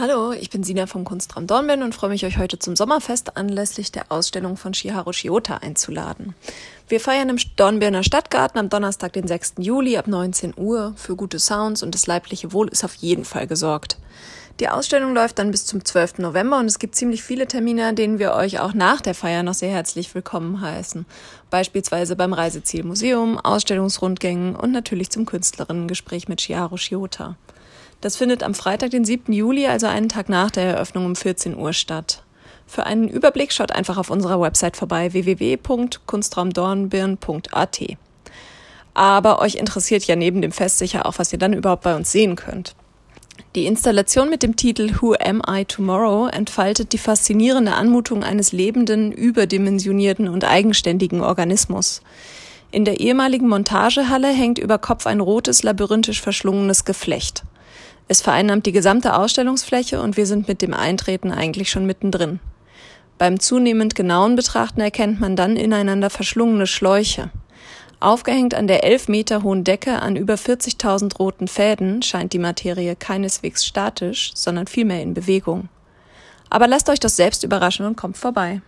Hallo, ich bin Sina vom Kunstraum Dornbirn und freue mich, euch heute zum Sommerfest anlässlich der Ausstellung von Shiharu Shiota einzuladen. Wir feiern im Dornbirner Stadtgarten am Donnerstag, den 6. Juli ab 19 Uhr. Für gute Sounds und das leibliche Wohl ist auf jeden Fall gesorgt. Die Ausstellung läuft dann bis zum 12. November und es gibt ziemlich viele Termine, an denen wir euch auch nach der Feier noch sehr herzlich willkommen heißen. Beispielsweise beim Reisezielmuseum, Ausstellungsrundgängen und natürlich zum Künstlerinnengespräch mit Shiharu Shiota. Das findet am Freitag, den 7. Juli, also einen Tag nach der Eröffnung um 14 Uhr statt. Für einen Überblick schaut einfach auf unserer Website vorbei www.kunstraumdornbirn.at. Aber euch interessiert ja neben dem Fest sicher auch, was ihr dann überhaupt bei uns sehen könnt. Die Installation mit dem Titel Who Am I Tomorrow entfaltet die faszinierende Anmutung eines lebenden, überdimensionierten und eigenständigen Organismus. In der ehemaligen Montagehalle hängt über Kopf ein rotes, labyrinthisch verschlungenes Geflecht. Es vereinnahmt die gesamte Ausstellungsfläche und wir sind mit dem Eintreten eigentlich schon mittendrin. Beim zunehmend genauen Betrachten erkennt man dann ineinander verschlungene Schläuche. Aufgehängt an der elf Meter hohen Decke an über 40.000 roten Fäden scheint die Materie keineswegs statisch, sondern vielmehr in Bewegung. Aber lasst euch das selbst überraschen und kommt vorbei.